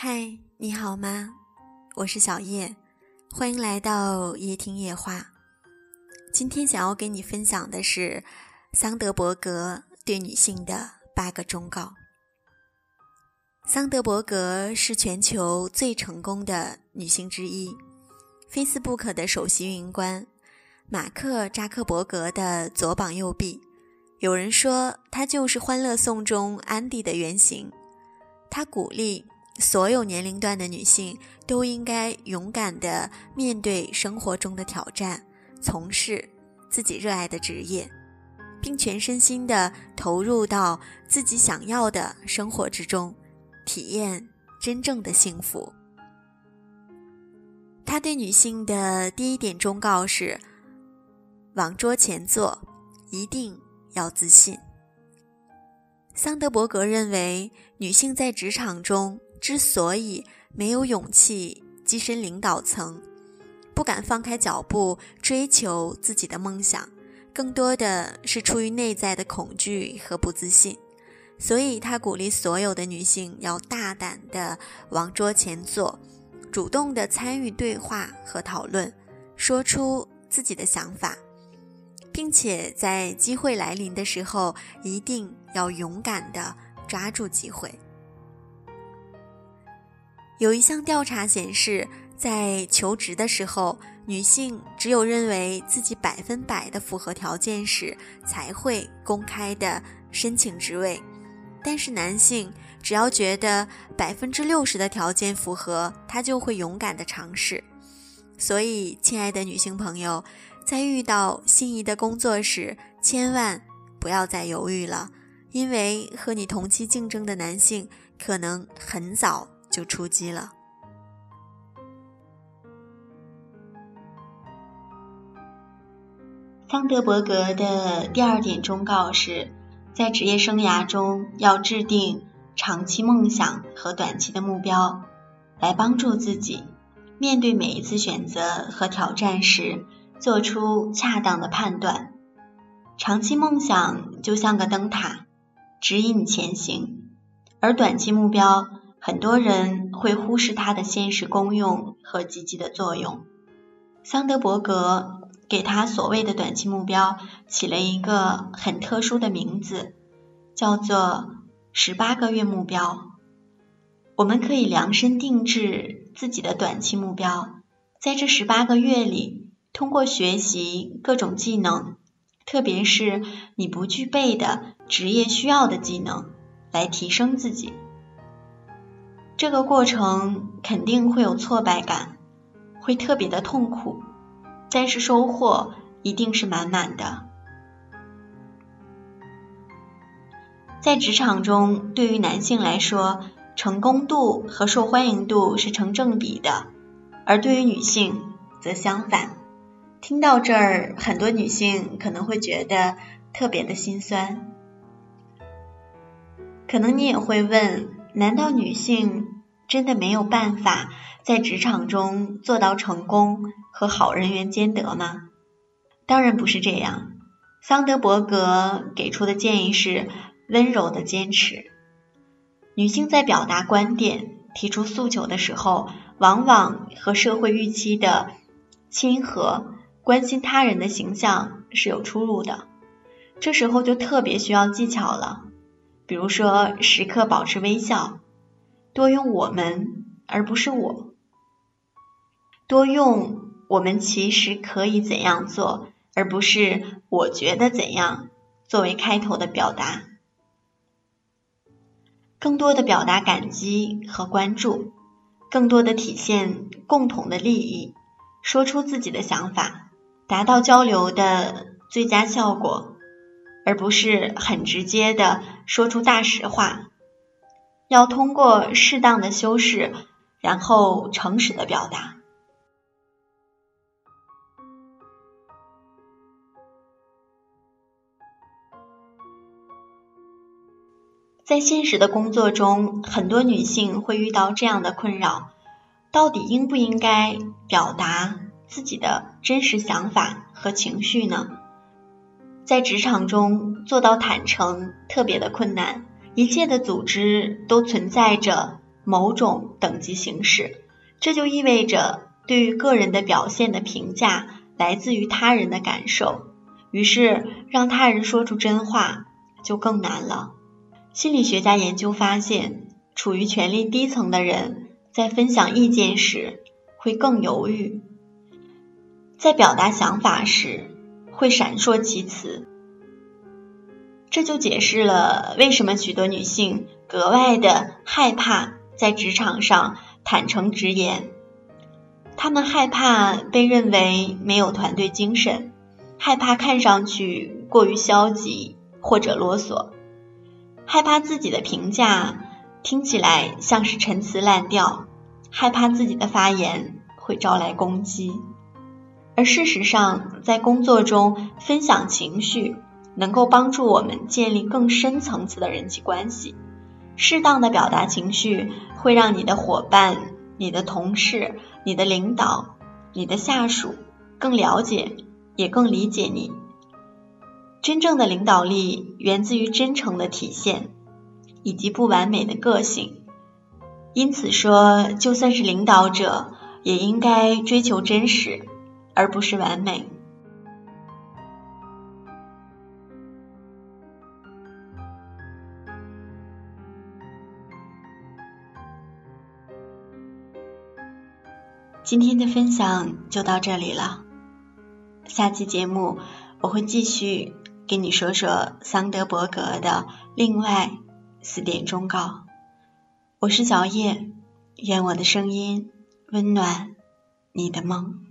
嗨，你好吗？我是小叶，欢迎来到夜听夜话。今天想要给你分享的是桑德伯格对女性的八个忠告。桑德伯格是全球最成功的女性之一，Facebook 的首席运营官，马克扎克伯格的左膀右臂。有人说，她就是《欢乐颂》中安迪的原型。她鼓励。所有年龄段的女性都应该勇敢地面对生活中的挑战，从事自己热爱的职业，并全身心地投入到自己想要的生活之中，体验真正的幸福。他对女性的第一点忠告是：往桌前坐，一定要自信。桑德伯格认为，女性在职场中。之所以没有勇气跻身领导层，不敢放开脚步追求自己的梦想，更多的是出于内在的恐惧和不自信。所以他鼓励所有的女性要大胆的往桌前坐，主动地参与对话和讨论，说出自己的想法，并且在机会来临的时候，一定要勇敢地抓住机会。有一项调查显示，在求职的时候，女性只有认为自己百分百的符合条件时，才会公开的申请职位；但是男性只要觉得百分之六十的条件符合，他就会勇敢的尝试。所以，亲爱的女性朋友，在遇到心仪的工作时，千万不要再犹豫了，因为和你同期竞争的男性可能很早。就出击了。桑德伯格的第二点忠告是，在职业生涯中要制定长期梦想和短期的目标，来帮助自己面对每一次选择和挑战时做出恰当的判断。长期梦想就像个灯塔，指引你前行，而短期目标。很多人会忽视它的现实功用和积极的作用。桑德伯格给他所谓的短期目标起了一个很特殊的名字，叫做“十八个月目标”。我们可以量身定制自己的短期目标，在这十八个月里，通过学习各种技能，特别是你不具备的职业需要的技能，来提升自己。这个过程肯定会有挫败感，会特别的痛苦，但是收获一定是满满的。在职场中，对于男性来说，成功度和受欢迎度是成正比的，而对于女性则相反。听到这儿，很多女性可能会觉得特别的心酸。可能你也会问。难道女性真的没有办法在职场中做到成功和好人缘兼得吗？当然不是这样。桑德伯格给出的建议是温柔的坚持。女性在表达观点、提出诉求的时候，往往和社会预期的亲和、关心他人的形象是有出入的。这时候就特别需要技巧了。比如说，时刻保持微笑，多用“我们”而不是“我”，多用“我们其实可以怎样做”而不是“我觉得怎样”作为开头的表达，更多的表达感激和关注，更多的体现共同的利益，说出自己的想法，达到交流的最佳效果。而不是很直接的说出大实话，要通过适当的修饰，然后诚实的表达。在现实的工作中，很多女性会遇到这样的困扰：到底应不应该表达自己的真实想法和情绪呢？在职场中做到坦诚特别的困难，一切的组织都存在着某种等级形式，这就意味着对于个人的表现的评价来自于他人的感受，于是让他人说出真话就更难了。心理学家研究发现，处于权力低层的人在分享意见时会更犹豫，在表达想法时会闪烁其词。这就解释了为什么许多女性格外的害怕在职场上坦诚直言。她们害怕被认为没有团队精神，害怕看上去过于消极或者啰嗦，害怕自己的评价听起来像是陈词滥调，害怕自己的发言会招来攻击。而事实上，在工作中分享情绪。能够帮助我们建立更深层次的人际关系。适当的表达情绪，会让你的伙伴、你的同事、你的领导、你的下属更了解，也更理解你。真正的领导力源自于真诚的体现，以及不完美的个性。因此说，就算是领导者，也应该追求真实，而不是完美。今天的分享就到这里了，下期节目我会继续给你说说桑德伯格的另外四点忠告。我是小叶，愿我的声音温暖你的梦。